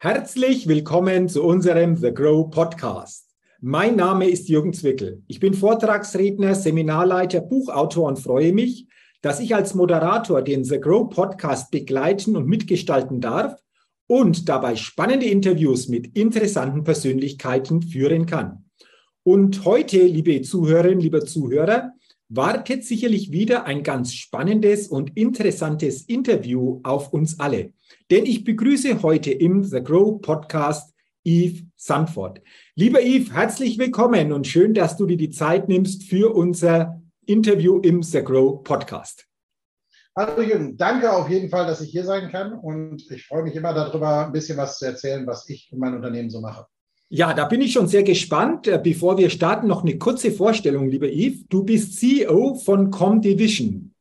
Herzlich willkommen zu unserem The Grow Podcast. Mein Name ist Jürgen Zwickel. Ich bin Vortragsredner, Seminarleiter, Buchautor und freue mich, dass ich als Moderator den The Grow Podcast begleiten und mitgestalten darf und dabei spannende Interviews mit interessanten Persönlichkeiten führen kann. Und heute, liebe Zuhörerinnen, lieber Zuhörer, wartet sicherlich wieder ein ganz spannendes und interessantes Interview auf uns alle. Denn ich begrüße heute im The Grow Podcast Yves Sandford. Lieber Yves, herzlich willkommen und schön, dass du dir die Zeit nimmst für unser Interview im The Grow Podcast. Hallo Jürgen, danke auf jeden Fall, dass ich hier sein kann und ich freue mich immer darüber, ein bisschen was zu erzählen, was ich und mein Unternehmen so mache. Ja, da bin ich schon sehr gespannt. Äh, bevor wir starten, noch eine kurze Vorstellung, lieber Yves. Du bist CEO von Comdivision.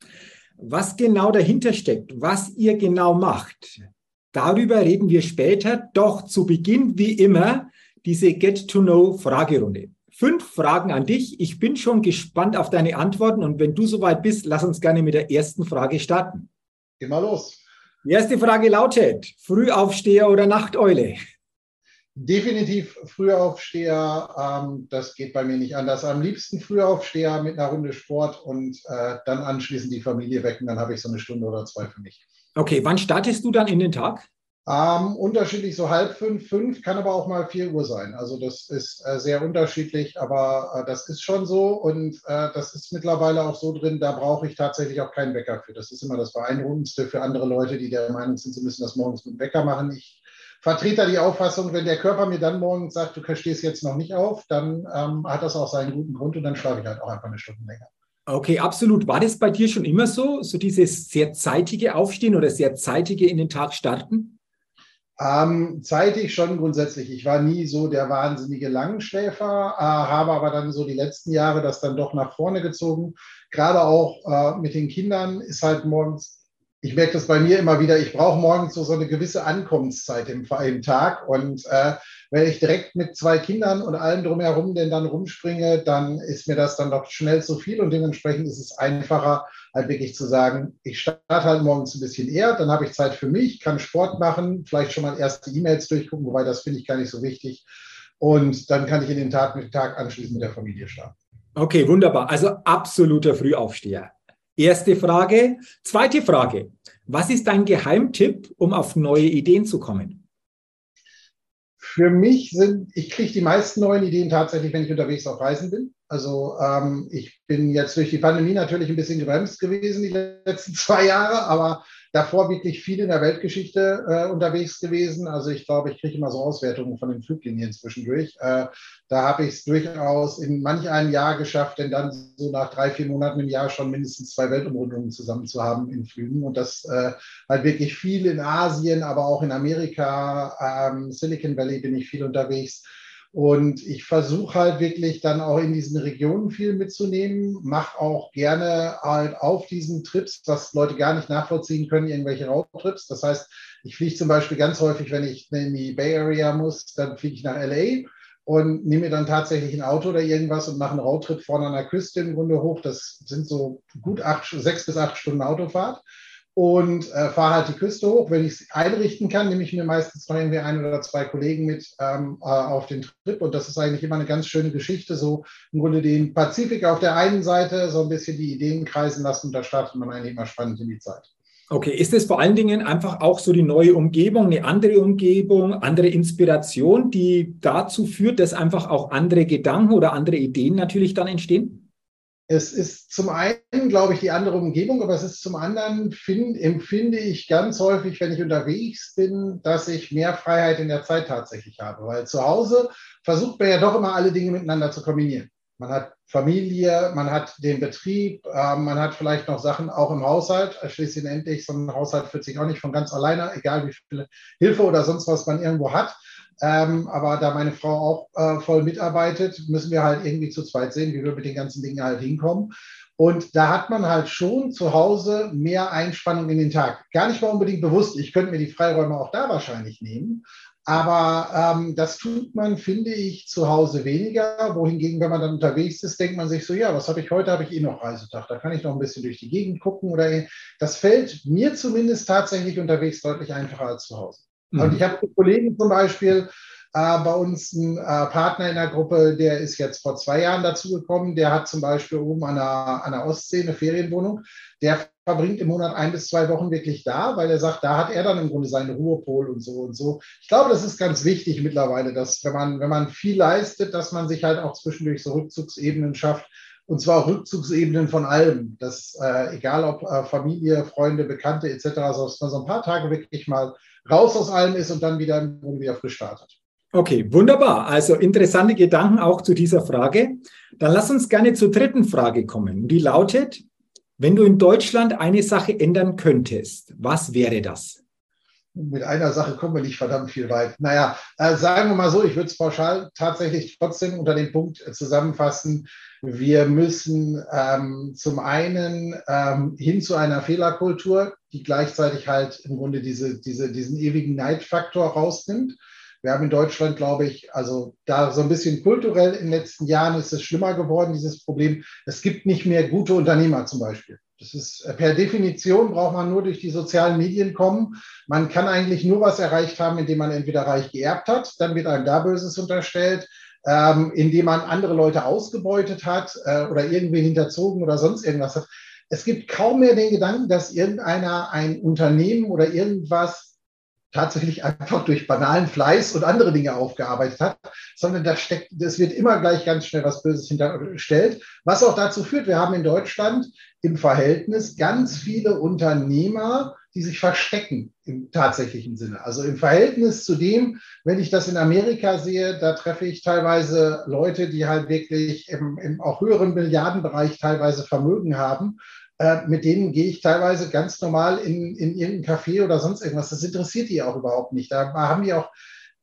Was genau dahinter steckt, was ihr genau macht, darüber reden wir später. Doch zu Beginn, wie immer, diese Get-to-Know-Fragerunde. Fünf Fragen an dich. Ich bin schon gespannt auf deine Antworten und wenn du soweit bist, lass uns gerne mit der ersten Frage starten. Geh mal los. Die erste Frage lautet: Frühaufsteher oder Nachteule? Definitiv Frühaufsteher, ähm, das geht bei mir nicht anders. Am liebsten Frühaufsteher mit einer Runde Sport und äh, dann anschließend die Familie wecken, dann habe ich so eine Stunde oder zwei für mich. Okay, wann startest du dann in den Tag? Ähm, unterschiedlich so halb fünf, fünf, kann aber auch mal vier Uhr sein. Also das ist äh, sehr unterschiedlich, aber äh, das ist schon so und äh, das ist mittlerweile auch so drin, da brauche ich tatsächlich auch keinen Wecker für. Das ist immer das Beeindruckendste für andere Leute, die der Meinung sind, sie müssen das morgens mit dem Wecker machen. Ich vertrete die Auffassung, wenn der Körper mir dann morgens sagt, du stehst jetzt noch nicht auf, dann ähm, hat das auch seinen guten Grund und dann schlafe ich halt auch einfach eine Stunde länger. Okay, absolut. War das bei dir schon immer so, so dieses sehr zeitige Aufstehen oder sehr zeitige in den Tag starten? Ähm, zeitig schon grundsätzlich. Ich war nie so der wahnsinnige Langschläfer, äh, habe aber dann so die letzten Jahre das dann doch nach vorne gezogen. Gerade auch äh, mit den Kindern ist halt morgens ich merke das bei mir immer wieder, ich brauche morgens so, so eine gewisse Ankommenszeit im, im Tag. Und äh, wenn ich direkt mit zwei Kindern und allem drumherum denn dann rumspringe, dann ist mir das dann doch schnell zu viel und dementsprechend ist es einfacher, halt wirklich zu sagen, ich starte halt morgens ein bisschen eher, dann habe ich Zeit für mich, kann Sport machen, vielleicht schon mal erste E-Mails durchgucken, wobei das finde ich gar nicht so wichtig. Und dann kann ich in den Tag, mit Tag anschließend mit der Familie starten. Okay, wunderbar. Also absoluter Frühaufsteher. Erste Frage. Zweite Frage. Was ist dein Geheimtipp, um auf neue Ideen zu kommen? Für mich sind, ich kriege die meisten neuen Ideen tatsächlich, wenn ich unterwegs auf Reisen bin. Also ähm, ich bin jetzt durch die Pandemie natürlich ein bisschen gebremst gewesen die letzten zwei Jahre, aber davor wirklich viel in der Weltgeschichte äh, unterwegs gewesen. Also ich glaube, ich kriege immer so Auswertungen von den Fluglinien zwischendurch. Äh, da habe ich es durchaus in manch einem Jahr geschafft, denn dann so nach drei, vier Monaten im Jahr schon mindestens zwei Weltumrundungen zusammen zu haben in Flügen. Und das äh, halt wirklich viel in Asien, aber auch in Amerika, ähm, Silicon Valley bin ich viel unterwegs. Und ich versuche halt wirklich dann auch in diesen Regionen viel mitzunehmen, mache auch gerne halt auf diesen Trips, was Leute gar nicht nachvollziehen können, irgendwelche Roadtrips. Das heißt, ich fliege zum Beispiel ganz häufig, wenn ich in die Bay Area muss, dann fliege ich nach LA und nehme mir dann tatsächlich ein Auto oder irgendwas und mache einen Roadtrip vorne an der Küste im Grunde hoch. Das sind so gut acht, sechs bis acht Stunden Autofahrt und äh, fahre halt die Küste hoch. Wenn ich es einrichten kann, nehme ich mir meistens noch irgendwie ein oder zwei Kollegen mit ähm, äh, auf den Trip. Und das ist eigentlich immer eine ganz schöne Geschichte. So im Grunde den Pazifik auf der einen Seite, so ein bisschen die Ideen kreisen lassen. Und da startet man eigentlich immer spannend in die Zeit. Okay, ist es vor allen Dingen einfach auch so die neue Umgebung, eine andere Umgebung, andere Inspiration, die dazu führt, dass einfach auch andere Gedanken oder andere Ideen natürlich dann entstehen? Es ist zum einen, glaube ich, die andere Umgebung, aber es ist zum anderen, find, empfinde ich ganz häufig, wenn ich unterwegs bin, dass ich mehr Freiheit in der Zeit tatsächlich habe. Weil zu Hause versucht man ja doch immer alle Dinge miteinander zu kombinieren. Man hat Familie, man hat den Betrieb, äh, man hat vielleicht noch Sachen auch im Haushalt. Schließlich endlich, so ein Haushalt fühlt sich auch nicht von ganz alleine, egal wie viel Hilfe oder sonst was man irgendwo hat. Ähm, aber da meine Frau auch äh, voll mitarbeitet, müssen wir halt irgendwie zu zweit sehen, wie wir mit den ganzen Dingen halt hinkommen. Und da hat man halt schon zu Hause mehr Einspannung in den Tag. Gar nicht mal unbedingt bewusst. Ich könnte mir die Freiräume auch da wahrscheinlich nehmen. Aber ähm, das tut man, finde ich, zu Hause weniger. Wohingegen, wenn man dann unterwegs ist, denkt man sich so, ja, was habe ich heute? Habe ich eh noch Reisetag. Da kann ich noch ein bisschen durch die Gegend gucken. Oder das fällt mir zumindest tatsächlich unterwegs deutlich einfacher als zu Hause. Mhm. Und ich habe Kollegen zum Beispiel, äh, bei uns ein äh, Partner in der Gruppe, der ist jetzt vor zwei Jahren dazugekommen. Der hat zum Beispiel oben an der, an der Ostsee eine Ferienwohnung. Der verbringt im Monat ein bis zwei Wochen wirklich da, weil er sagt, da hat er dann im Grunde seinen Ruhepol und so und so. Ich glaube, das ist ganz wichtig mittlerweile, dass wenn man, wenn man viel leistet, dass man sich halt auch zwischendurch so Rückzugsebenen schafft. Und zwar auch Rückzugsebenen von allem. Das, äh, egal ob äh, Familie, Freunde, Bekannte etc., dass man so ein paar Tage wirklich mal raus aus allem ist und dann wieder, wieder frisch startet. Okay, wunderbar. Also interessante Gedanken auch zu dieser Frage. Dann lass uns gerne zur dritten Frage kommen. Die lautet, wenn du in Deutschland eine Sache ändern könntest, was wäre das? Mit einer Sache kommen wir nicht verdammt viel weit. Naja, äh, sagen wir mal so, ich würde es pauschal tatsächlich trotzdem unter dem Punkt zusammenfassen. Wir müssen ähm, zum einen ähm, hin zu einer Fehlerkultur, die gleichzeitig halt im Grunde diese, diese, diesen ewigen Neidfaktor rausnimmt. Wir haben in Deutschland, glaube ich, also da so ein bisschen kulturell in den letzten Jahren ist es schlimmer geworden, dieses Problem. Es gibt nicht mehr gute Unternehmer zum Beispiel. Das ist äh, per Definition braucht man nur durch die sozialen Medien kommen. Man kann eigentlich nur was erreicht haben, indem man entweder reich geerbt hat, dann wird einem da Böses unterstellt, ähm, indem man andere Leute ausgebeutet hat äh, oder irgendwie hinterzogen oder sonst irgendwas hat. Es gibt kaum mehr den Gedanken, dass irgendeiner ein Unternehmen oder irgendwas tatsächlich einfach durch banalen Fleiß und andere Dinge aufgearbeitet hat, sondern da steckt, es wird immer gleich ganz schnell was Böses hinterstellt, was auch dazu führt, wir haben in Deutschland im Verhältnis ganz viele Unternehmer, die sich verstecken im tatsächlichen Sinne. Also im Verhältnis zu dem, wenn ich das in Amerika sehe, da treffe ich teilweise Leute, die halt wirklich im, im auch höheren Milliardenbereich teilweise Vermögen haben äh, mit denen gehe ich teilweise ganz normal in, in irgendein Café oder sonst irgendwas. Das interessiert die auch überhaupt nicht. Da haben die auch,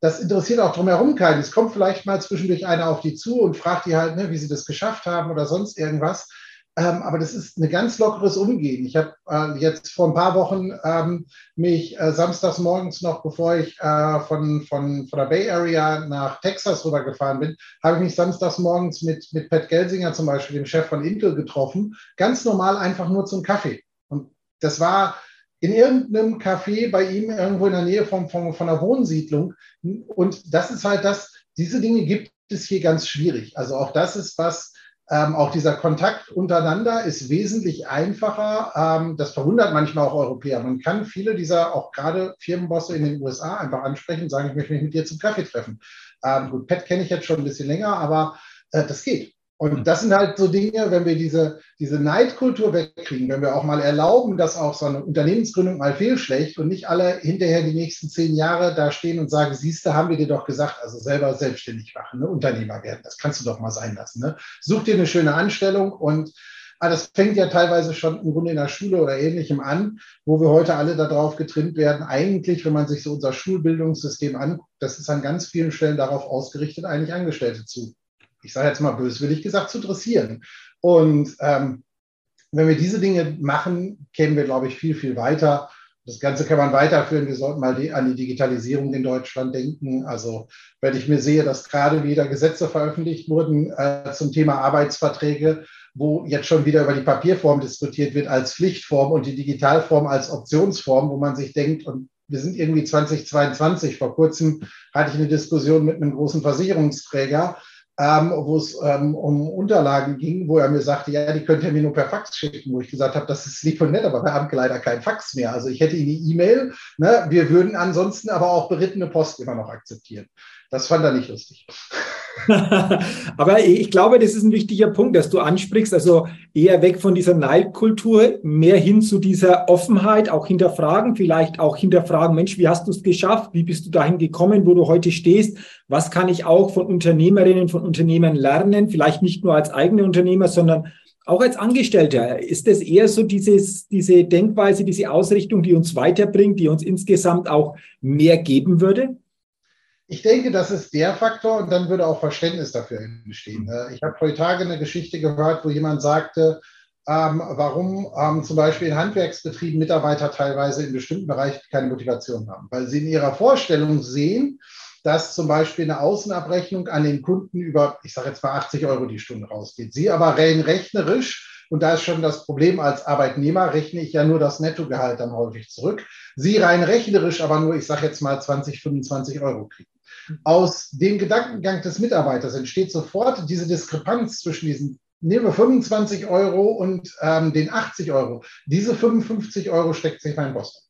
das interessiert auch drumherum keinen. Es kommt vielleicht mal zwischendurch einer auf die zu und fragt die halt, ne, wie sie das geschafft haben oder sonst irgendwas. Ähm, aber das ist ein ganz lockeres Umgehen. Ich habe äh, jetzt vor ein paar Wochen ähm, mich äh, samstags morgens noch, bevor ich äh, von, von, von der Bay Area nach Texas rübergefahren bin, habe ich mich samstags morgens mit, mit Pat Gelsinger zum Beispiel, dem Chef von Intel, getroffen. Ganz normal einfach nur zum Kaffee. Und das war in irgendeinem Café bei ihm irgendwo in der Nähe von, von, von einer Wohnsiedlung. Und das ist halt das, diese Dinge gibt es hier ganz schwierig. Also auch das ist was, ähm, auch dieser Kontakt untereinander ist wesentlich einfacher. Ähm, das verwundert manchmal auch Europäer. Man kann viele dieser auch gerade Firmenbosse in den USA einfach ansprechen und sagen, ich möchte mich mit dir zum Kaffee treffen. Ähm, gut, Pet kenne ich jetzt schon ein bisschen länger, aber äh, das geht. Und mhm. das sind halt so Dinge, wenn wir diese, diese Neidkultur wegkriegen, wenn wir auch mal erlauben, dass auch so eine Unternehmensgründung mal fehlschlägt und nicht alle hinterher die nächsten zehn Jahre da stehen und sagen, siehst du, haben wir dir doch gesagt, also selber selbstständig machen, ne? Unternehmer werden, das kannst du doch mal sein lassen. Ne? Such dir eine schöne Anstellung und ah, das fängt ja teilweise schon im Grunde in der Schule oder ähnlichem an, wo wir heute alle darauf getrimmt werden. Eigentlich, wenn man sich so unser Schulbildungssystem anguckt, das ist an ganz vielen Stellen darauf ausgerichtet, eigentlich Angestellte zu ich sage jetzt mal böswillig gesagt, zu dressieren. Und ähm, wenn wir diese Dinge machen, kämen wir, glaube ich, viel, viel weiter. Das Ganze kann man weiterführen. Wir sollten mal die, an die Digitalisierung in Deutschland denken. Also wenn ich mir sehe, dass gerade wieder Gesetze veröffentlicht wurden äh, zum Thema Arbeitsverträge, wo jetzt schon wieder über die Papierform diskutiert wird als Pflichtform und die Digitalform als Optionsform, wo man sich denkt, und wir sind irgendwie 2022. Vor kurzem hatte ich eine Diskussion mit einem großen Versicherungsträger, ähm, wo es ähm, um Unterlagen ging, wo er mir sagte, ja, die könnt ihr mir nur per Fax schicken, wo ich gesagt habe, das ist lieb und nett, aber wir haben leider kein Fax mehr. Also ich hätte die E-Mail, ne? wir würden ansonsten aber auch berittene Post immer noch akzeptieren. Das fand er nicht lustig. Aber ich glaube, das ist ein wichtiger Punkt, dass du ansprichst. Also eher weg von dieser Neidkultur, mehr hin zu dieser Offenheit, auch hinterfragen, vielleicht auch hinterfragen, Mensch, wie hast du es geschafft? Wie bist du dahin gekommen, wo du heute stehst? Was kann ich auch von Unternehmerinnen, von Unternehmern lernen? Vielleicht nicht nur als eigene Unternehmer, sondern auch als Angestellter. Ist das eher so dieses, diese Denkweise, diese Ausrichtung, die uns weiterbringt, die uns insgesamt auch mehr geben würde? Ich denke, das ist der Faktor und dann würde auch Verständnis dafür entstehen. Ich habe heute Tage eine Geschichte gehört, wo jemand sagte, ähm, warum ähm, zum Beispiel in Handwerksbetrieben Mitarbeiter teilweise in bestimmten Bereichen keine Motivation haben, weil sie in ihrer Vorstellung sehen, dass zum Beispiel eine Außenabrechnung an den Kunden über, ich sage jetzt mal 80 Euro die Stunde rausgeht. Sie aber rein rechnerisch Und da ist schon das Problem, als Arbeitnehmer rechne ich ja nur das Nettogehalt dann häufig zurück. Sie rein rechnerisch aber nur, ich sage jetzt mal 20, 25 Euro kriegen. Aus dem Gedankengang des Mitarbeiters entsteht sofort diese Diskrepanz zwischen diesen nehmen wir 25 Euro und ähm, den 80 Euro. Diese 55 Euro steckt sich mein Boss.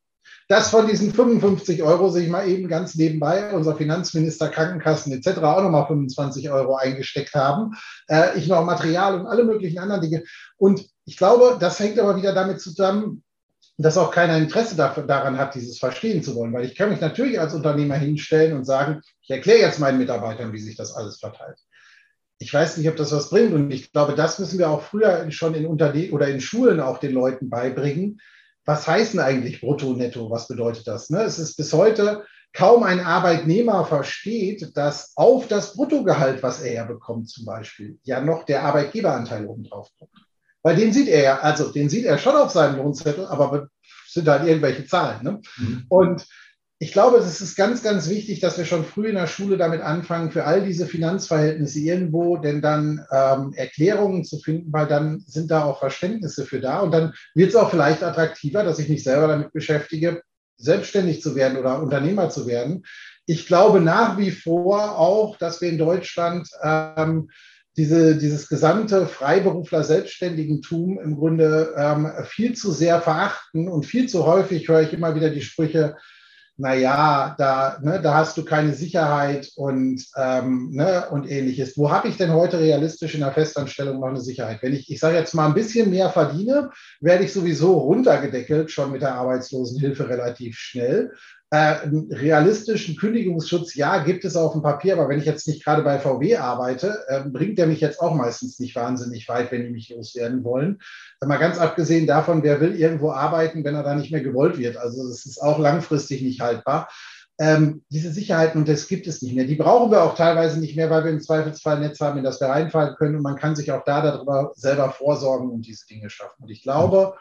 Dass von diesen 55 Euro sich mal eben ganz nebenbei unser Finanzminister, Krankenkassen etc. auch nochmal 25 Euro eingesteckt haben. Äh, ich noch Material und alle möglichen anderen Dinge. Und ich glaube, das hängt aber wieder damit zusammen, dass auch keiner Interesse daran hat, dieses verstehen zu wollen. Weil ich kann mich natürlich als Unternehmer hinstellen und sagen, ich erkläre jetzt meinen Mitarbeitern, wie sich das alles verteilt ich weiß nicht, ob das was bringt. Und ich glaube, das müssen wir auch früher schon in Unternehmen oder in Schulen auch den Leuten beibringen. Was heißt denn eigentlich Brutto, Netto? Was bedeutet das? Ne? Es ist bis heute kaum ein Arbeitnehmer versteht, dass auf das Bruttogehalt, was er ja bekommt, zum Beispiel, ja noch der Arbeitgeberanteil obendrauf kommt. Weil den sieht er ja, also den sieht er schon auf seinem Lohnzettel, aber sind halt irgendwelche Zahlen. Ne? Mhm. Und ich glaube, es ist ganz, ganz wichtig, dass wir schon früh in der Schule damit anfangen, für all diese Finanzverhältnisse irgendwo denn dann ähm, Erklärungen zu finden, weil dann sind da auch Verständnisse für da und dann wird es auch vielleicht attraktiver, dass ich mich selber damit beschäftige, selbstständig zu werden oder Unternehmer zu werden. Ich glaube nach wie vor auch, dass wir in Deutschland ähm, diese, dieses gesamte Freiberufler-Selbstständigentum im Grunde ähm, viel zu sehr verachten und viel zu häufig höre ich immer wieder die Sprüche, naja, da, ne, da hast du keine Sicherheit und, ähm, ne, und ähnliches. Wo habe ich denn heute realistisch in der Festanstellung noch eine Sicherheit? Wenn ich, ich sage jetzt mal, ein bisschen mehr verdiene, werde ich sowieso runtergedeckelt, schon mit der Arbeitslosenhilfe relativ schnell. Äh, realistischen Kündigungsschutz, ja, gibt es auf dem Papier, aber wenn ich jetzt nicht gerade bei VW arbeite, äh, bringt der mich jetzt auch meistens nicht wahnsinnig weit, wenn die mich loswerden wollen. Mal ganz abgesehen davon, wer will irgendwo arbeiten, wenn er da nicht mehr gewollt wird. Also es ist auch langfristig nicht haltbar. Ähm, diese Sicherheiten, und das gibt es nicht mehr. Die brauchen wir auch teilweise nicht mehr, weil wir im Zweifelsfall ein Netz haben, in das wir reinfallen können. Und man kann sich auch da darüber selber vorsorgen und diese Dinge schaffen. Und ich glaube,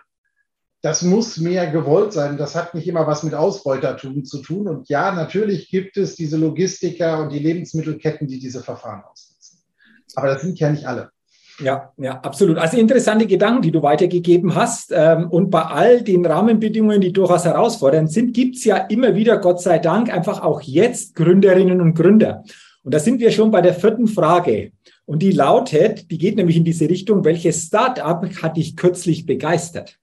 das muss mehr gewollt sein. Das hat nicht immer was mit Ausbeutertum zu tun. Und ja, natürlich gibt es diese Logistiker und die Lebensmittelketten, die diese Verfahren ausnutzen. Aber das sind ja nicht alle. Ja, ja, absolut. Also interessante Gedanken, die du weitergegeben hast. Ähm, und bei all den Rahmenbedingungen, die durchaus herausfordernd sind, gibt es ja immer wieder, Gott sei Dank, einfach auch jetzt Gründerinnen und Gründer. Und da sind wir schon bei der vierten Frage. Und die lautet, die geht nämlich in diese Richtung, welches Startup hat dich kürzlich begeistert?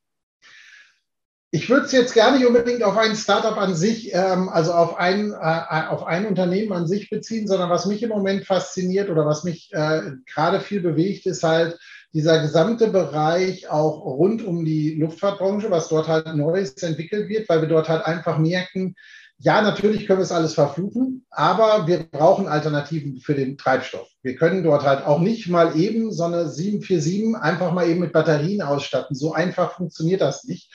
Ich würde es jetzt gar nicht unbedingt auf ein Startup an sich, ähm, also auf ein, äh, auf ein Unternehmen an sich beziehen, sondern was mich im Moment fasziniert oder was mich äh, gerade viel bewegt, ist halt dieser gesamte Bereich auch rund um die Luftfahrtbranche, was dort halt Neues entwickelt wird, weil wir dort halt einfach merken, ja, natürlich können wir es alles verfluchen, aber wir brauchen Alternativen für den Treibstoff. Wir können dort halt auch nicht mal eben so eine 747 einfach mal eben mit Batterien ausstatten. So einfach funktioniert das nicht.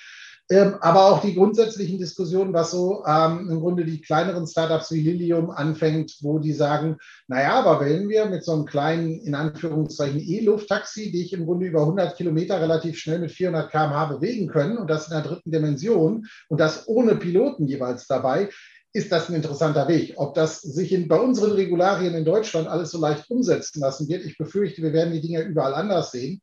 Ähm, aber auch die grundsätzlichen Diskussionen, was so ähm, im Grunde die kleineren Startups wie Lilium anfängt, wo die sagen, naja, aber wenn wir mit so einem kleinen, in Anführungszeichen, E-Luft-Taxi, die ich im Grunde über 100 Kilometer relativ schnell mit 400 km/h bewegen können und das in der dritten Dimension und das ohne Piloten jeweils dabei, ist das ein interessanter Weg. Ob das sich in, bei unseren Regularien in Deutschland alles so leicht umsetzen lassen wird, ich befürchte, wir werden die Dinge überall anders sehen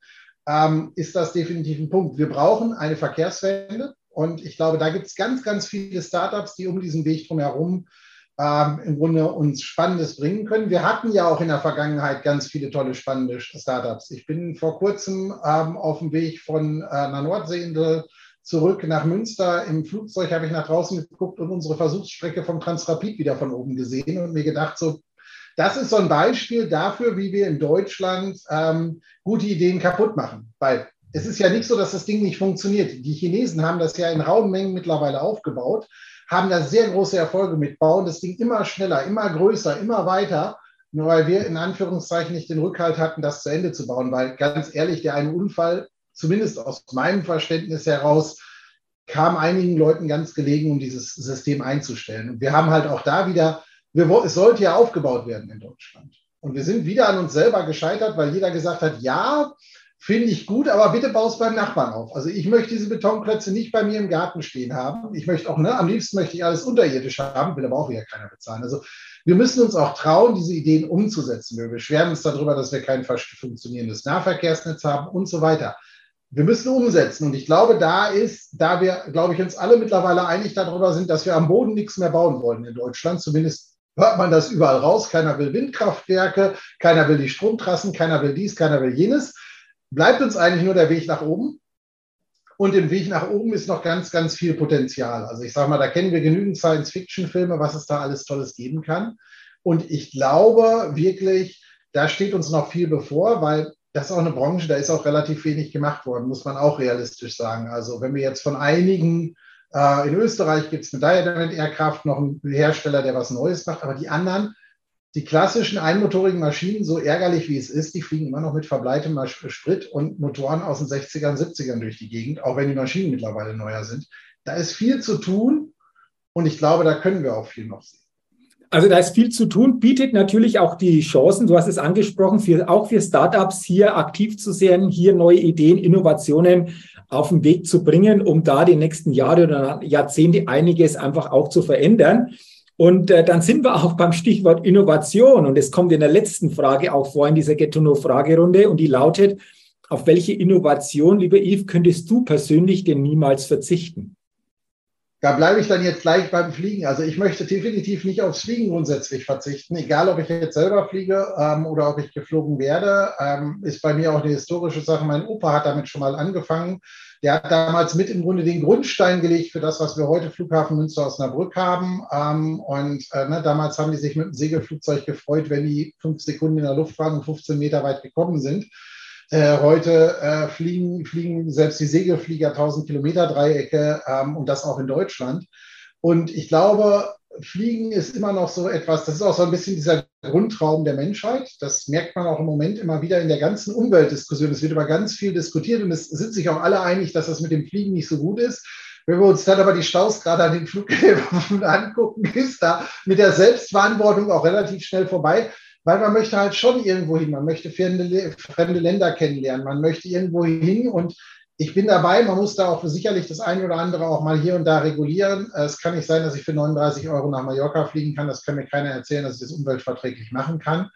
ähm, ist das definitiv ein Punkt. Wir brauchen eine Verkehrswende und ich glaube, da gibt es ganz, ganz viele Startups, die um diesen Weg drumherum ähm, im Grunde uns Spannendes bringen können. Wir hatten ja auch in der Vergangenheit ganz viele tolle, spannende Startups. Ich bin vor kurzem ähm, auf dem Weg von äh, einer Nordseeinsel zurück nach Münster. Im Flugzeug habe ich nach draußen geguckt und unsere Versuchsstrecke vom Transrapid wieder von oben gesehen und mir gedacht, so das ist so ein Beispiel dafür, wie wir in Deutschland ähm, gute Ideen kaputt machen. Weil es ist ja nicht so, dass das Ding nicht funktioniert. Die Chinesen haben das ja in rauen Mengen mittlerweile aufgebaut, haben da sehr große Erfolge mit, bauen das Ding immer schneller, immer größer, immer weiter. Nur weil wir in Anführungszeichen nicht den Rückhalt hatten, das zu Ende zu bauen. Weil ganz ehrlich, der eine Unfall, zumindest aus meinem Verständnis heraus, kam einigen Leuten ganz gelegen, um dieses System einzustellen. Und wir haben halt auch da wieder wir, es sollte ja aufgebaut werden in Deutschland. Und wir sind wieder an uns selber gescheitert, weil jeder gesagt hat, ja, finde ich gut, aber bitte baust beim Nachbarn auf. Also ich möchte diese Betonklötze nicht bei mir im Garten stehen haben. Ich möchte auch, ne, am liebsten möchte ich alles unterirdisch haben, will aber auch wieder keiner bezahlen. Also wir müssen uns auch trauen, diese Ideen umzusetzen. Wir beschweren uns darüber, dass wir kein funktionierendes Nahverkehrsnetz haben und so weiter. wir müssen umsetzen. Und ich glaube, da ist, da wir, glaube ich, uns alle mittlerweile einig darüber sind, dass wir am Boden nichts mehr bauen wollen in Deutschland. Zumindest hört man das überall raus. Keiner will Windkraftwerke, keiner will die Stromtrassen, keiner will dies, keiner will jenes. Bleibt uns eigentlich nur der Weg nach oben. Und im Weg nach oben ist noch ganz, ganz viel Potenzial. Also ich sage mal, da kennen wir genügend Science-Fiction-Filme, was es da alles Tolles geben kann. Und ich glaube wirklich, da steht uns noch viel bevor, weil das ist auch eine Branche, da ist auch relativ wenig gemacht worden, muss man auch realistisch sagen. Also wenn wir jetzt von einigen, äh, in Österreich gibt es mit Diamond Aircraft noch einen Hersteller, der was Neues macht, aber die anderen, die klassischen einmotorigen Maschinen, so ärgerlich wie es ist, die fliegen immer noch mit verbleitem Sprit und Motoren aus den 60ern, 70ern durch die Gegend, auch wenn die Maschinen mittlerweile neuer sind. Da ist viel zu tun und ich glaube, da können wir auch viel noch sehen. Also da ist viel zu tun, bietet natürlich auch die Chancen, du hast es angesprochen, für, auch für Startups hier aktiv zu sein, hier neue Ideen, Innovationen auf den Weg zu bringen, um da die nächsten Jahre oder Jahrzehnte einiges einfach auch zu verändern. Und äh, dann sind wir auch beim Stichwort Innovation. Und es kommt in der letzten Frage auch vor in dieser Get-to-Know-Fragerunde. Und die lautet, auf welche Innovation, lieber Yves, könntest du persönlich denn niemals verzichten? Da bleibe ich dann jetzt gleich beim Fliegen. Also ich möchte definitiv nicht aufs Fliegen grundsätzlich verzichten, egal ob ich jetzt selber fliege ähm, oder ob ich geflogen werde. Ähm, ist bei mir auch eine historische Sache. Mein Opa hat damit schon mal angefangen. Der hat damals mit im Grunde den Grundstein gelegt für das, was wir heute Flughafen Münster Osnabrück haben. Ähm, und äh, ne, damals haben die sich mit dem Segelflugzeug gefreut, wenn die fünf Sekunden in der Luft waren und 15 Meter weit gekommen sind. Äh, heute äh, fliegen, fliegen selbst die Segelflieger 1000 Kilometer Dreiecke ähm, und das auch in Deutschland. Und ich glaube, Fliegen ist immer noch so etwas, das ist auch so ein bisschen dieser Grundtraum der Menschheit. Das merkt man auch im Moment immer wieder in der ganzen Umweltdiskussion. Es wird über ganz viel diskutiert und es sind sich auch alle einig, dass das mit dem Fliegen nicht so gut ist. Wenn wir uns dann aber die Staus gerade an den Flughäfen angucken, ist da mit der Selbstverantwortung auch relativ schnell vorbei weil man möchte halt schon irgendwo hin, man möchte fremde, fremde Länder kennenlernen, man möchte irgendwo hin und ich bin dabei, man muss da auch sicherlich das eine oder andere auch mal hier und da regulieren. Es kann nicht sein, dass ich für 39 Euro nach Mallorca fliegen kann. Das kann mir keiner erzählen, dass ich das umweltverträglich machen kann.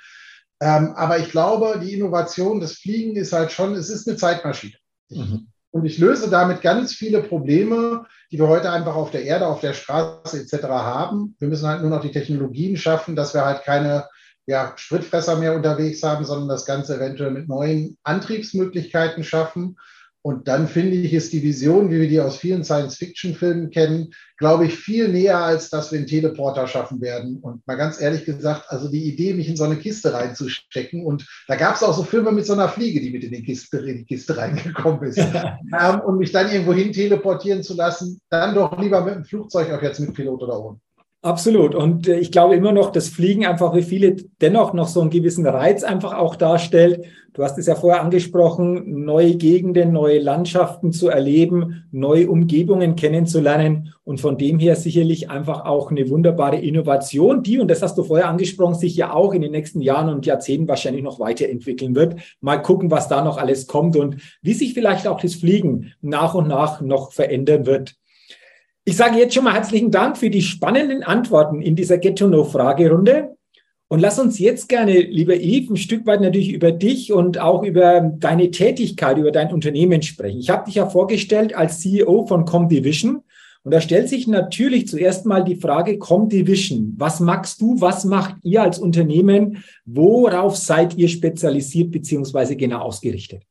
Ähm, aber ich glaube, die Innovation des Fliegen ist halt schon, es ist eine Zeitmaschine. Mhm. Und ich löse damit ganz viele Probleme, die wir heute einfach auf der Erde, auf der Straße etc. haben. Wir müssen halt nur noch die Technologien schaffen, dass wir halt keine ja, Spritfresser mehr unterwegs haben, sondern das Ganze eventuell mit neuen Antriebsmöglichkeiten schaffen. Und dann finde ich, ist die Vision, wie wir die aus vielen Science-Fiction-Filmen kennen, glaube ich, viel näher, als dass wir einen Teleporter schaffen werden. Und mal ganz ehrlich gesagt, also die Idee, mich in so eine Kiste reinzustecken, und da gab es auch so Filme mit so einer Fliege, die mit in die Kiste, in die Kiste reingekommen ist, ähm, und mich dann irgendwo hin teleportieren zu lassen, dann doch lieber mit dem Flugzeug, auch jetzt mit Pilot oder ohne. Absolut. Und äh, ich glaube immer noch, dass Fliegen einfach für viele dennoch noch so einen gewissen Reiz einfach auch darstellt. Du hast es ja vorher angesprochen, neue Gegenden, neue Landschaften zu erleben, neue Umgebungen kennenzulernen und von dem her sicherlich einfach auch eine wunderbare Innovation, die, und das hast du vorher angesprochen, sich ja auch in den nächsten Jahren und Jahrzehnten wahrscheinlich noch weiterentwickeln wird. Mal gucken, was da noch alles kommt und wie sich vielleicht auch das Fliegen nach und nach noch verändern wird. Ich sage jetzt schon mal herzlichen Dank für die spannenden Antworten in dieser Get-to-Know-Fragerunde. Und lass uns jetzt gerne, lieber Yves, ein Stück weit natürlich über dich und auch über deine Tätigkeit, über dein Unternehmen sprechen. Ich habe dich ja vorgestellt als CEO von Comdivision. Und da stellt sich natürlich zuerst mal die Frage, Comdivision, was magst du, was macht ihr als Unternehmen, worauf seid ihr spezialisiert beziehungsweise genau ausgerichtet?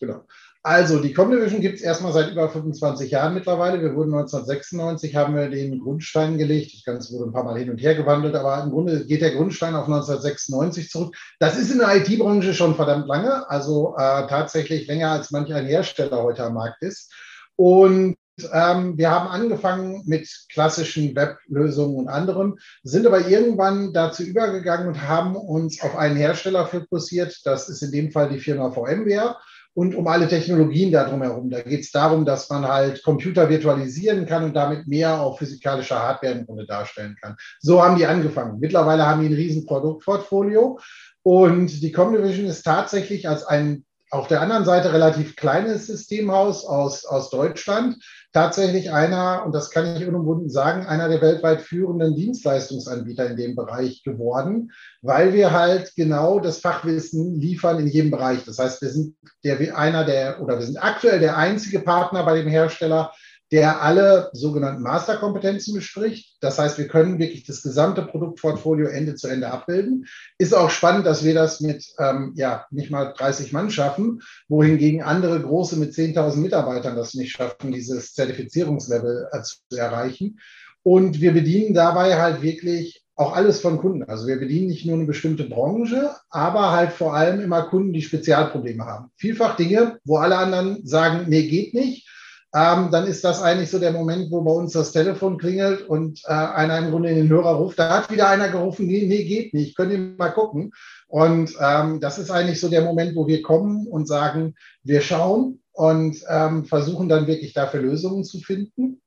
Genau. Also, die Comdivision gibt es erstmal seit über 25 Jahren mittlerweile. Wir wurden 1996, haben wir den Grundstein gelegt. Das Ganze wurde ein paar Mal hin und her gewandelt, aber im Grunde geht der Grundstein auf 1996 zurück. Das ist in der IT-Branche schon verdammt lange, also äh, tatsächlich länger als manch ein Hersteller heute am Markt ist. Und ähm, wir haben angefangen mit klassischen Weblösungen und anderem, sind aber irgendwann dazu übergegangen und haben uns auf einen Hersteller fokussiert. Das ist in dem Fall die Firma VMware und um alle Technologien da drumherum. Da geht es darum, dass man halt Computer virtualisieren kann und damit mehr auf physikalischer Hardware im Grunde darstellen kann. So haben die angefangen. Mittlerweile haben die ein riesen Produktportfolio und die Comdivision ist tatsächlich als ein auf der anderen Seite relativ kleines Systemhaus aus, aus Deutschland, tatsächlich einer, und das kann ich unumwunden sagen, einer der weltweit führenden Dienstleistungsanbieter in dem Bereich geworden, weil wir halt genau das Fachwissen liefern in jedem Bereich. Das heißt, wir sind der, einer der, oder wir sind aktuell der einzige Partner bei dem Hersteller, der alle sogenannten Masterkompetenzen bespricht. Das heißt, wir können wirklich das gesamte Produktportfolio Ende zu Ende abbilden. Ist auch spannend, dass wir das mit ähm, ja, nicht mal 30 Mann schaffen, wohingegen andere große mit 10.000 Mitarbeitern das nicht schaffen, dieses Zertifizierungslevel äh, zu erreichen. Und wir bedienen dabei halt wirklich auch alles von Kunden. Also wir bedienen nicht nur eine bestimmte Branche, aber halt vor allem immer Kunden, die Spezialprobleme haben. Vielfach Dinge, wo alle anderen sagen, nee, geht nicht ähm, dann ist das eigentlich so der Moment, wo bei uns das Telefon klingelt und äh, einer im Grunde in den Hörer ruft. Da hat wieder einer gerufen, nee, nee, geht nicht, könnt ihr mal gucken. Und ähm, das ist eigentlich so der Moment, wo wir kommen und sagen, wir schauen und ähm, versuchen dann wirklich dafür Lösungen zu finden.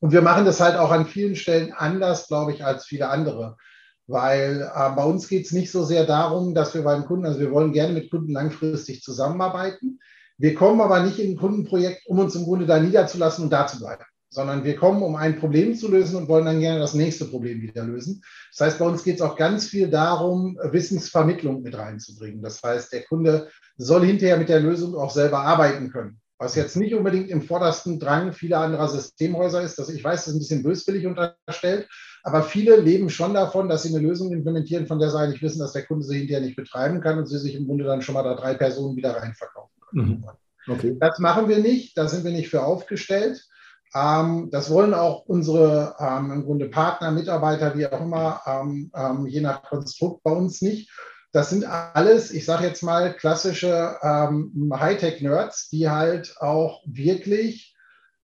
Und wir machen das halt auch an vielen Stellen anders, glaube ich, als viele andere. Weil äh, bei uns geht es nicht so sehr darum, dass wir beim Kunden, also wir wollen gerne mit Kunden langfristig zusammenarbeiten. Wir kommen aber nicht in ein Kundenprojekt, um uns im Grunde da niederzulassen und da zu bleiben, sondern wir kommen, um ein Problem zu lösen und wollen dann gerne das nächste Problem wieder lösen. Das heißt, bei uns geht es auch ganz viel darum, Wissensvermittlung mit reinzubringen. Das heißt, der Kunde soll hinterher mit der Lösung auch selber arbeiten können. Was jetzt nicht unbedingt im vordersten Drang vieler anderer Systemhäuser ist, dass ich weiß, das ist ein bisschen böswillig unterstellt, aber viele leben schon davon, dass sie eine Lösung implementieren, von der sie eigentlich wissen, dass der Kunde sie hinterher nicht betreiben kann und sie sich im Grunde dann schon mal da drei Personen wieder reinverkaufen. Mhm. Okay. Das machen wir nicht, da sind wir nicht für aufgestellt. Ähm, das wollen auch unsere ähm, im Grunde Partner, Mitarbeiter, wie auch immer, ähm, ähm je nach Konstrukt bei uns nicht. Das sind alles, ich sage jetzt mal, klassische ähm, Hightech-Nerds, die halt auch wirklich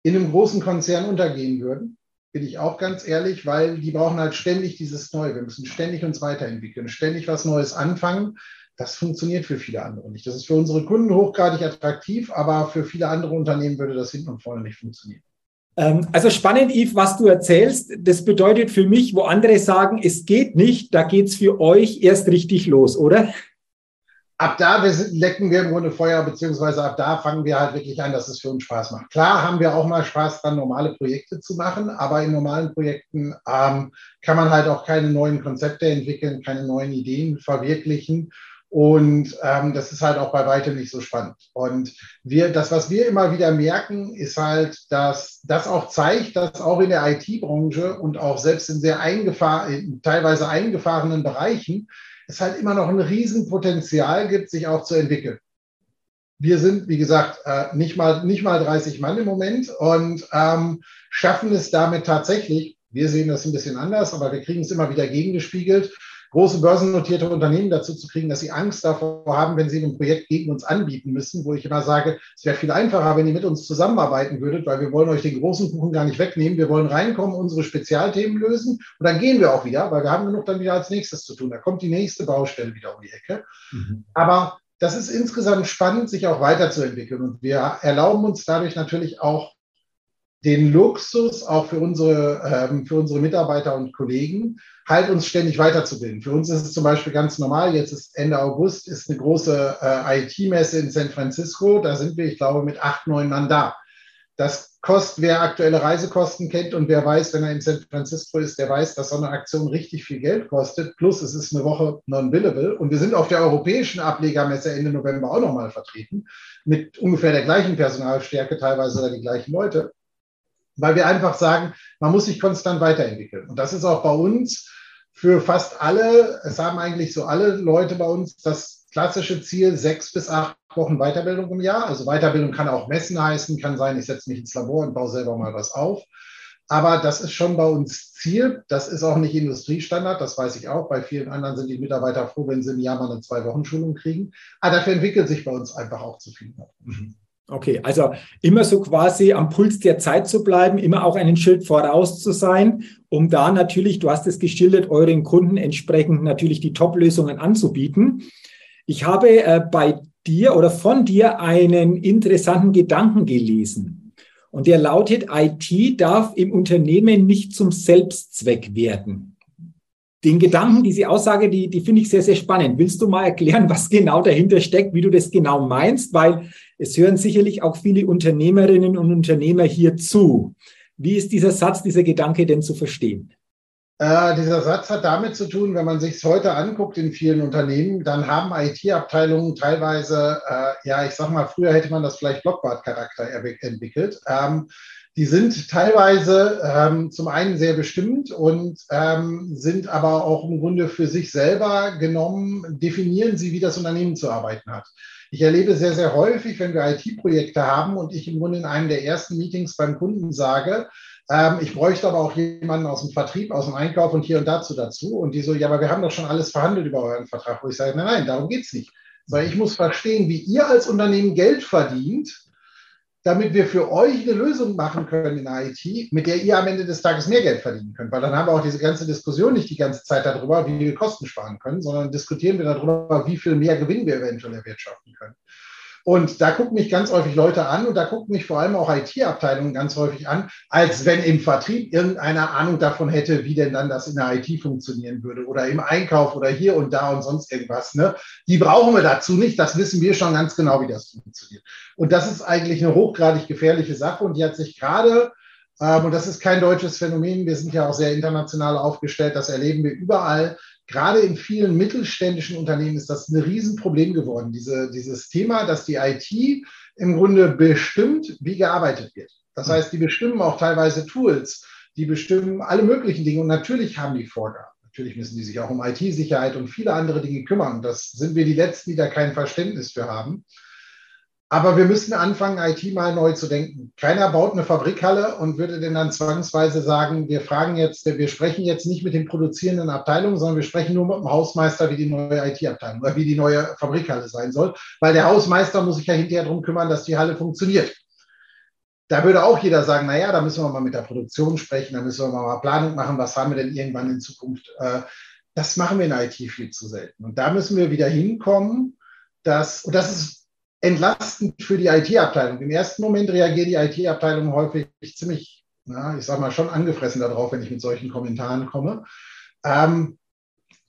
in einem großen Konzern untergehen würden. Bin ich auch ganz ehrlich, weil die brauchen halt ständig dieses Neue. Wir müssen ständig uns weiterentwickeln, ständig was Neues anfangen. Das funktioniert für viele andere nicht. Das ist für unsere Kunden hochgradig attraktiv, aber für viele andere Unternehmen würde das hinten und vorne nicht funktionieren. Ähm, also spannend, Yves, was du erzählst. Das bedeutet für mich, wo andere sagen, es geht nicht, da geht es für euch erst richtig los, oder? Ab da wir sind, lecken wir im Grunde Feuer, beziehungsweise ab da fangen wir halt wirklich an, dass es für uns Spaß macht. Klar haben wir auch mal Spaß dran, normale Projekte zu machen, aber in normalen Projekten ähm, kann man halt auch keine neuen Konzepte entwickeln, keine neuen Ideen verwirklichen. Und ähm, das ist halt auch bei weitem nicht so spannend. Und wir, das, was wir immer wieder merken, ist halt, dass das auch zeigt, dass auch in der IT-Branche und auch selbst in sehr eingefahren, teilweise eingefahrenen Bereichen es halt immer noch ein Riesenpotenzial gibt, sich auch zu entwickeln. Wir sind, wie gesagt, äh, nicht, mal, nicht mal 30 Mann im Moment und ähm, schaffen es damit tatsächlich, wir sehen das ein bisschen anders, aber wir kriegen es immer wieder gegengespiegelt, große börsennotierte Unternehmen dazu zu kriegen, dass sie Angst davor haben, wenn sie ein Projekt gegen uns anbieten müssen, wo ich immer sage, es wäre viel einfacher, wenn ihr mit uns zusammenarbeiten würdet, weil wir wollen euch den großen Kuchen gar nicht wegnehmen. Wir wollen reinkommen, unsere Spezialthemen lösen und dann gehen wir auch wieder, weil wir haben genug dann wieder als nächstes zu tun. Da kommt die nächste Baustelle wieder um die Ecke. Mhm. Aber das ist insgesamt spannend, sich auch weiterzuentwickeln. Und wir erlauben uns dadurch natürlich auch den Luxus, auch für unsere, ähm, für unsere Mitarbeiter und Kollegen, halt uns ständig weiterzubilden. Für uns ist es zum Beispiel ganz normal, jetzt ist Ende August, ist eine große äh, IT-Messe in San Francisco. Da sind wir, ich glaube, mit acht, neun Mann da. Das kostet, wer aktuelle Reisekosten kennt und wer weiß, wenn er in San Francisco ist, der weiß, dass so eine Aktion richtig viel Geld kostet. Plus es ist eine Woche non-billable. Und wir sind auf der europäischen Ablegermesse Ende November auch nochmal vertreten mit ungefähr der gleichen Personalstärke, teilweise die gleichen Leute weil wir einfach sagen, man muss sich konstant weiterentwickeln. Und das ist auch bei uns für fast alle, es haben eigentlich so alle Leute bei uns das klassische Ziel, sechs bis acht Wochen Weiterbildung im Jahr. Also Weiterbildung kann auch Messen heißen, kann sein, ich setze mich ins Labor und baue selber mal was auf. Aber das ist schon bei uns Ziel. Das ist auch nicht Industriestandard, das weiß ich auch. Bei vielen anderen sind die Mitarbeiter froh, wenn sie im Jahr mal eine Zwei-Wochen-Schulung kriegen. Aber dafür entwickelt sich bei uns einfach auch zu viel. Mhm. Okay, also immer so quasi am Puls der Zeit zu bleiben, immer auch einen Schritt voraus zu sein, um da natürlich, du hast es geschildert, euren Kunden entsprechend natürlich die Top-Lösungen anzubieten. Ich habe äh, bei dir oder von dir einen interessanten Gedanken gelesen. Und der lautet, IT darf im Unternehmen nicht zum Selbstzweck werden. Den Gedanken, diese Aussage, die, die finde ich sehr, sehr spannend. Willst du mal erklären, was genau dahinter steckt, wie du das genau meinst? Weil es hören sicherlich auch viele Unternehmerinnen und Unternehmer hier zu. Wie ist dieser Satz, dieser Gedanke denn zu verstehen? Äh, dieser Satz hat damit zu tun, wenn man sich es heute anguckt in vielen Unternehmen, dann haben IT-Abteilungen teilweise, äh, ja, ich sag mal, früher hätte man das vielleicht Blockbart-Charakter entwickelt. Ähm, die sind teilweise ähm, zum einen sehr bestimmt und ähm, sind aber auch im Grunde für sich selber genommen, definieren sie, wie das Unternehmen zu arbeiten hat. Ich erlebe sehr, sehr häufig, wenn wir IT-Projekte haben und ich im Grunde in einem der ersten Meetings beim Kunden sage, ähm, ich bräuchte aber auch jemanden aus dem Vertrieb, aus dem Einkauf und hier und dazu dazu. Und die so, ja, aber wir haben doch schon alles verhandelt über euren Vertrag. Wo ich sage, nein, nein, darum geht es nicht. Weil ich muss verstehen, wie ihr als Unternehmen Geld verdient, damit wir für euch eine Lösung machen können in IT, mit der ihr am Ende des Tages mehr Geld verdienen könnt. Weil dann haben wir auch diese ganze Diskussion nicht die ganze Zeit darüber, wie wir Kosten sparen können, sondern diskutieren wir darüber, wie viel mehr Gewinn wir eventuell erwirtschaften können. Und da gucken mich ganz häufig Leute an und da gucken mich vor allem auch IT-Abteilungen ganz häufig an, als wenn im Vertrieb irgendeine Ahnung davon hätte, wie denn dann das in der IT funktionieren würde oder im Einkauf oder hier und da und sonst irgendwas. Ne? Die brauchen wir dazu nicht. Das wissen wir schon ganz genau, wie das funktioniert. Und das ist eigentlich eine hochgradig gefährliche Sache und die hat sich gerade ähm, und das ist kein deutsches Phänomen. Wir sind ja auch sehr international aufgestellt. Das erleben wir überall gerade in vielen mittelständischen Unternehmen ist das ein Riesenproblem geworden, diese, dieses Thema, dass die IT im Grunde bestimmt, wie gearbeitet wird. Das heißt, die bestimmen auch teilweise Tools, die bestimmen alle möglichen Dinge und natürlich haben die Vorgaben. Natürlich müssen die sich auch um IT-Sicherheit und viele andere Dinge kümmern. Das sind wir die Letzten, die da kein Verständnis für haben. Aber wir müssen anfangen, IT mal neu zu denken. Keiner baut eine Fabrikhalle und würde denn dann zwangsweise sagen, wir fragen jetzt, wir sprechen jetzt nicht mit den produzierenden Abteilungen, sondern wir sprechen nur mit dem Hausmeister, wie die neue IT-Abteilung oder wie die neue Fabrikhalle sein soll. Weil der Hausmeister muss sich ja hinterher darum kümmern, dass die Halle funktioniert. Da würde auch jeder sagen, naja, da müssen wir mal mit der Produktion sprechen, da müssen wir mal Planung machen, was haben wir denn irgendwann in Zukunft. Äh, das machen wir in IT viel zu selten. Und da müssen wir wieder hinkommen, dass, und das ist entlastend für die IT-Abteilung. Im ersten Moment reagiert die IT-Abteilung häufig ziemlich, na, ich sage mal, schon angefressen darauf, wenn ich mit solchen Kommentaren komme. Ähm,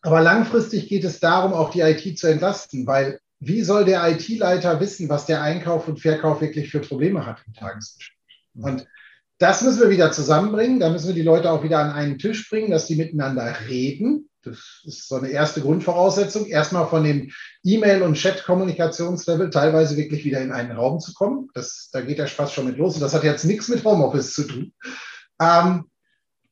aber langfristig geht es darum, auch die IT zu entlasten, weil wie soll der IT-Leiter wissen, was der Einkauf und Verkauf wirklich für Probleme hat im Tagesgeschäft? Und das müssen wir wieder zusammenbringen. Da müssen wir die Leute auch wieder an einen Tisch bringen, dass die miteinander reden. Das ist so eine erste Grundvoraussetzung, erstmal von dem E-Mail- und Chat-Kommunikationslevel teilweise wirklich wieder in einen Raum zu kommen. Das, da geht der Spaß schon mit los. Und das hat jetzt nichts mit Homeoffice zu tun. Ähm,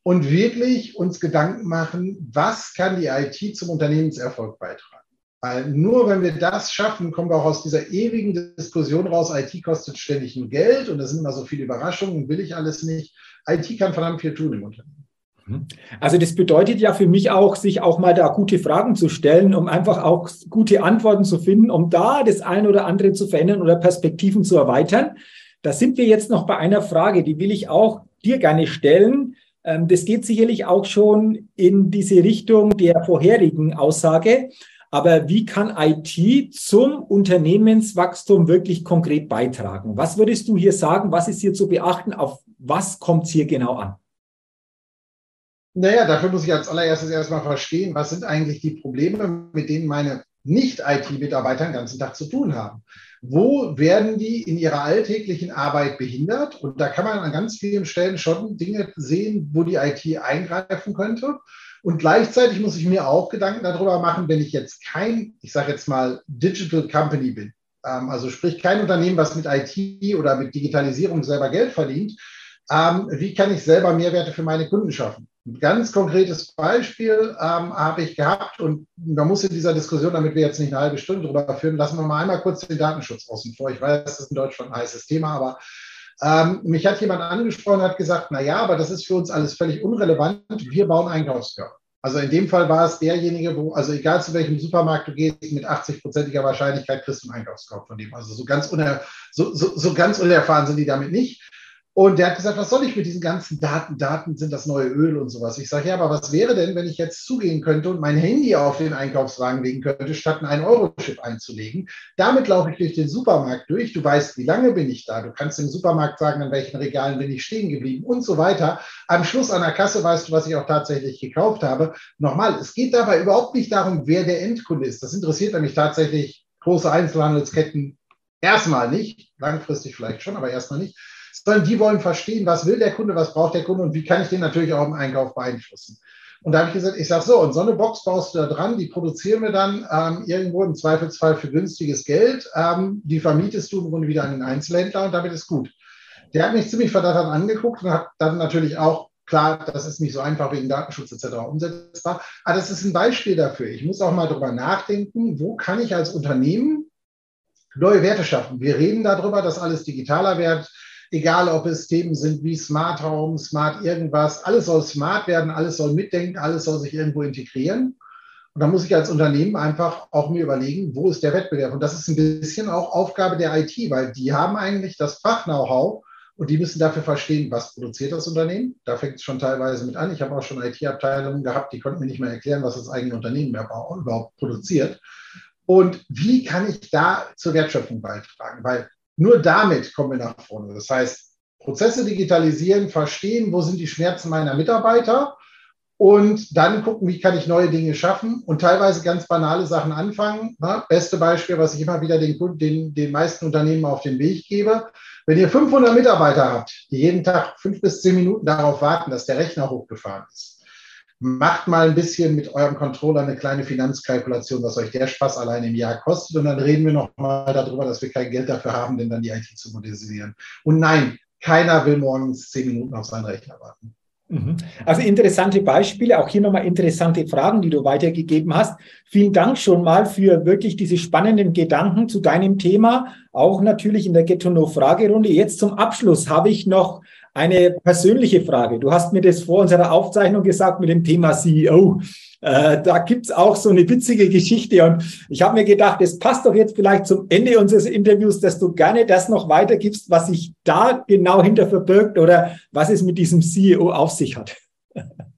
und wirklich uns Gedanken machen, was kann die IT zum Unternehmenserfolg beitragen? Weil nur wenn wir das schaffen, kommen wir auch aus dieser ewigen Diskussion raus, IT kostet ständig nur Geld und da sind immer so viele Überraschungen, will ich alles nicht. IT kann verdammt viel tun im Unternehmen. Mhm. Also das bedeutet ja für mich auch, sich auch mal da gute Fragen zu stellen, um einfach auch gute Antworten zu finden, um da das eine oder andere zu verändern oder Perspektiven zu erweitern. Da sind wir jetzt noch bei einer Frage, die will ich auch dir gerne stellen. Ähm, das geht sicherlich auch schon in diese Richtung der vorherigen Aussage. Aber wie kann IT zum Unternehmenswachstum wirklich konkret beitragen? Was würdest du hier sagen? Was ist hier zu beachten? Auf was kommt es hier genau an? Naja, dafür muss ich als allererstes erstmal verstehen, was sind eigentlich die Probleme, mit denen meine Nicht-IT-Mitarbeiter den ganzen Tag zu tun haben. Wo werden die in ihrer alltäglichen Arbeit behindert? Und da kann man an ganz vielen Stellen schon Dinge sehen, wo die IT eingreifen könnte. Und gleichzeitig muss ich mir auch Gedanken darüber machen, wenn ich jetzt kein, ich sage jetzt mal, Digital Company bin, ähm, also sprich kein Unternehmen, was mit IT oder mit Digitalisierung selber Geld verdient, ähm, wie kann ich selber Mehrwerte für meine Kunden schaffen? Ein ganz konkretes Beispiel ähm, habe ich gehabt und da muss in dieser Diskussion, damit wir jetzt nicht eine halbe Stunde drüber führen, lassen wir mal einmal kurz den Datenschutz außen vor. Ich weiß, das ist in Deutschland ein heißes Thema, aber ähm, mich hat jemand angesprochen, hat gesagt, na ja, aber das ist für uns alles völlig unrelevant. Wir bauen Einkaufskörper. Also in dem Fall war es derjenige, wo, also egal zu welchem Supermarkt du gehst, mit 80-prozentiger Wahrscheinlichkeit kriegst du einen Einkaufskorb von dem. Also so ganz, uner, so, so, so ganz unerfahren sind die damit nicht. Und der hat gesagt, was soll ich mit diesen ganzen Daten? Daten sind das neue Öl und sowas. Ich sage, ja, aber was wäre denn, wenn ich jetzt zugehen könnte und mein Handy auf den Einkaufswagen legen könnte, statt einen Euro-Chip einzulegen? Damit laufe ich durch den Supermarkt durch. Du weißt, wie lange bin ich da? Du kannst im Supermarkt sagen, an welchen Regalen bin ich stehen geblieben und so weiter. Am Schluss an der Kasse weißt du, was ich auch tatsächlich gekauft habe. Nochmal, es geht dabei überhaupt nicht darum, wer der Endkunde ist. Das interessiert nämlich tatsächlich große Einzelhandelsketten erstmal nicht. Langfristig vielleicht schon, aber erstmal nicht sondern die wollen verstehen, was will der Kunde, was braucht der Kunde und wie kann ich den natürlich auch im Einkauf beeinflussen. Und da habe ich gesagt, ich sage so, und so eine Box baust du da dran, die produzieren wir dann ähm, irgendwo im Zweifelsfall für günstiges Geld. Ähm, die vermietest du im Grunde wieder an den Einzelhändler und damit ist gut. Der hat mich ziemlich verdattert angeguckt und hat dann natürlich auch, klar, das ist nicht so einfach wegen Datenschutz etc. umsetzbar, aber das ist ein Beispiel dafür. Ich muss auch mal darüber nachdenken, wo kann ich als Unternehmen neue Werte schaffen. Wir reden darüber, dass alles digitaler wird, egal ob es Themen sind wie Smart Home, Smart irgendwas, alles soll smart werden, alles soll mitdenken, alles soll sich irgendwo integrieren. Und da muss ich als Unternehmen einfach auch mir überlegen, wo ist der Wettbewerb? Und das ist ein bisschen auch Aufgabe der IT, weil die haben eigentlich das Fach-Know-how und die müssen dafür verstehen, was produziert das Unternehmen. Da fängt es schon teilweise mit an. Ich habe auch schon IT-Abteilungen gehabt, die konnten mir nicht mehr erklären, was das eigene Unternehmen überhaupt produziert. Und wie kann ich da zur Wertschöpfung beitragen? Weil nur damit kommen wir nach vorne. Das heißt, Prozesse digitalisieren, verstehen, wo sind die Schmerzen meiner Mitarbeiter und dann gucken, wie kann ich neue Dinge schaffen und teilweise ganz banale Sachen anfangen. Na, beste Beispiel, was ich immer wieder den, den, den meisten Unternehmen auf den Weg gebe. Wenn ihr 500 Mitarbeiter habt, die jeden Tag fünf bis zehn Minuten darauf warten, dass der Rechner hochgefahren ist, macht mal ein bisschen mit eurem Controller eine kleine Finanzkalkulation, was euch der Spaß allein im Jahr kostet. Und dann reden wir nochmal darüber, dass wir kein Geld dafür haben, denn dann die IT zu modernisieren. Und nein, keiner will morgens zehn Minuten auf seinen Rechner warten. Mhm. Also interessante Beispiele, auch hier nochmal interessante Fragen, die du weitergegeben hast. Vielen Dank schon mal für wirklich diese spannenden Gedanken zu deinem Thema, auch natürlich in der Ghetto-No-Fragerunde. Jetzt zum Abschluss habe ich noch eine persönliche Frage. Du hast mir das vor unserer Aufzeichnung gesagt mit dem Thema CEO. Äh, da gibt's auch so eine witzige Geschichte und ich habe mir gedacht, es passt doch jetzt vielleicht zum Ende unseres Interviews, dass du gerne das noch weitergibst, was sich da genau hinter verbirgt oder was es mit diesem CEO auf sich hat.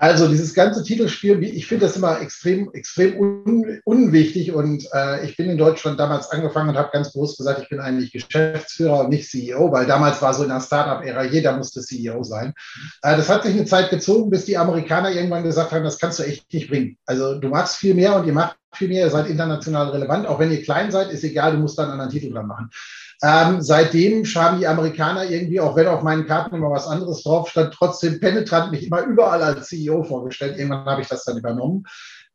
Also dieses ganze Titelspiel, ich finde das immer extrem, extrem un, unwichtig und äh, ich bin in Deutschland damals angefangen und habe ganz bewusst gesagt, ich bin eigentlich Geschäftsführer und nicht CEO, weil damals war so in der Startup-Ära, jeder musste CEO sein. Äh, das hat sich eine Zeit gezogen, bis die Amerikaner irgendwann gesagt haben, das kannst du echt nicht bringen. Also du machst viel mehr und ihr macht viel mehr, ihr seid international relevant, auch wenn ihr klein seid, ist egal, du musst dann einen anderen Titel dran machen. Ähm, seitdem haben die Amerikaner irgendwie, auch wenn auf meinen Karten immer was anderes drauf stand, trotzdem penetrant mich immer überall als CEO vorgestellt. Irgendwann habe ich das dann übernommen.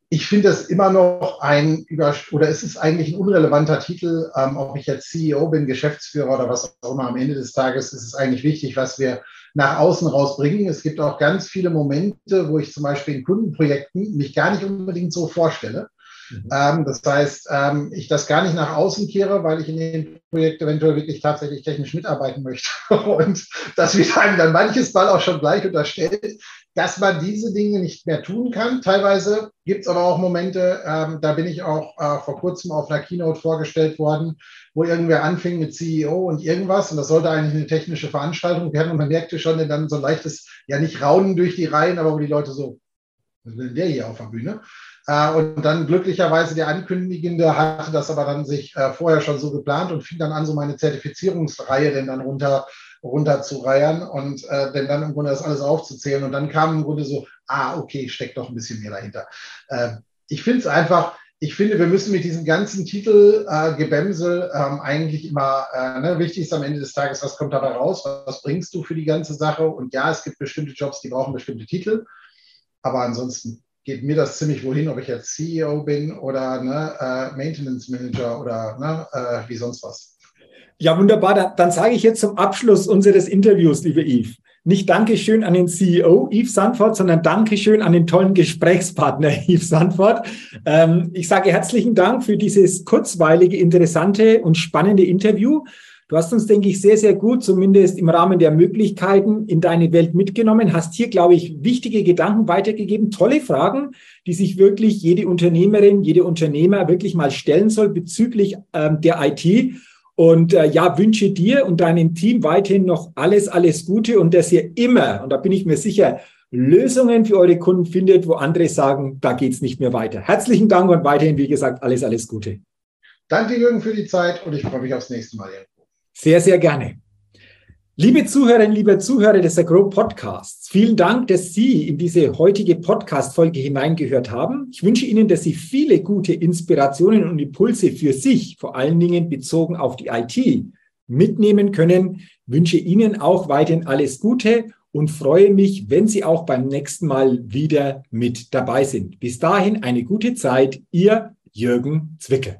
Ich finde es immer noch ein, oder es ist eigentlich ein unrelevanter Titel, ähm, ob ich jetzt CEO bin, Geschäftsführer oder was auch immer. Am Ende des Tages ist es eigentlich wichtig, was wir nach außen rausbringen. Es gibt auch ganz viele Momente, wo ich zum Beispiel in Kundenprojekten mich gar nicht unbedingt so vorstelle. Mhm. Ähm, das heißt, ähm, ich das gar nicht nach außen kehre, weil ich in dem Projekt eventuell wirklich tatsächlich technisch mitarbeiten möchte. Und das wird einem dann manches Mal auch schon gleich unterstellt, dass man diese Dinge nicht mehr tun kann. Teilweise gibt es aber auch Momente, ähm, da bin ich auch äh, vor kurzem auf einer Keynote vorgestellt worden, wo irgendwer anfing mit CEO und irgendwas. Und das sollte eigentlich eine technische Veranstaltung werden. Und man merkte schon dann so ein leichtes, ja nicht Raunen durch die Reihen, aber wo die Leute so, was will der hier auf der Bühne? Äh, und dann glücklicherweise der Ankündigende hatte das aber dann sich äh, vorher schon so geplant und fing dann an, so meine Zertifizierungsreihe denn dann runter, runter zu reihen und äh, denn dann im Grunde das alles aufzuzählen. Und dann kam im Grunde so, ah, okay, steckt doch ein bisschen mehr dahinter. Äh, ich finde es einfach, ich finde, wir müssen mit diesem ganzen Titel äh, ähm, eigentlich immer, äh, ne, wichtig ist am Ende des Tages, was kommt dabei raus, was bringst du für die ganze Sache? Und ja, es gibt bestimmte Jobs, die brauchen bestimmte Titel, aber ansonsten geht mir das ziemlich wohin, ob ich jetzt CEO bin oder ne, äh, Maintenance Manager oder ne, äh, wie sonst was. Ja, wunderbar. Dann, dann sage ich jetzt zum Abschluss unseres Interviews, liebe Yves, nicht Dankeschön an den CEO Yves Sandford, sondern Dankeschön an den tollen Gesprächspartner Yves Sandford. Ähm, ich sage herzlichen Dank für dieses kurzweilige, interessante und spannende Interview. Du hast uns, denke ich, sehr, sehr gut, zumindest im Rahmen der Möglichkeiten, in deine Welt mitgenommen, hast hier, glaube ich, wichtige Gedanken weitergegeben, tolle Fragen, die sich wirklich jede Unternehmerin, jede Unternehmer wirklich mal stellen soll bezüglich ähm, der IT. Und äh, ja, wünsche dir und deinem Team weiterhin noch alles, alles Gute und dass ihr immer, und da bin ich mir sicher, Lösungen für eure Kunden findet, wo andere sagen, da geht es nicht mehr weiter. Herzlichen Dank und weiterhin, wie gesagt, alles, alles Gute. Danke, Jürgen, für die Zeit und ich freue mich aufs nächste Mal. Sehr, sehr gerne. Liebe Zuhörerinnen, liebe Zuhörer des Agro Podcasts, vielen Dank, dass Sie in diese heutige Podcast-Folge hineingehört haben. Ich wünsche Ihnen, dass Sie viele gute Inspirationen und Impulse für sich, vor allen Dingen bezogen auf die IT, mitnehmen können. Ich wünsche Ihnen auch weiterhin alles Gute und freue mich, wenn Sie auch beim nächsten Mal wieder mit dabei sind. Bis dahin eine gute Zeit. Ihr Jürgen Zwickel.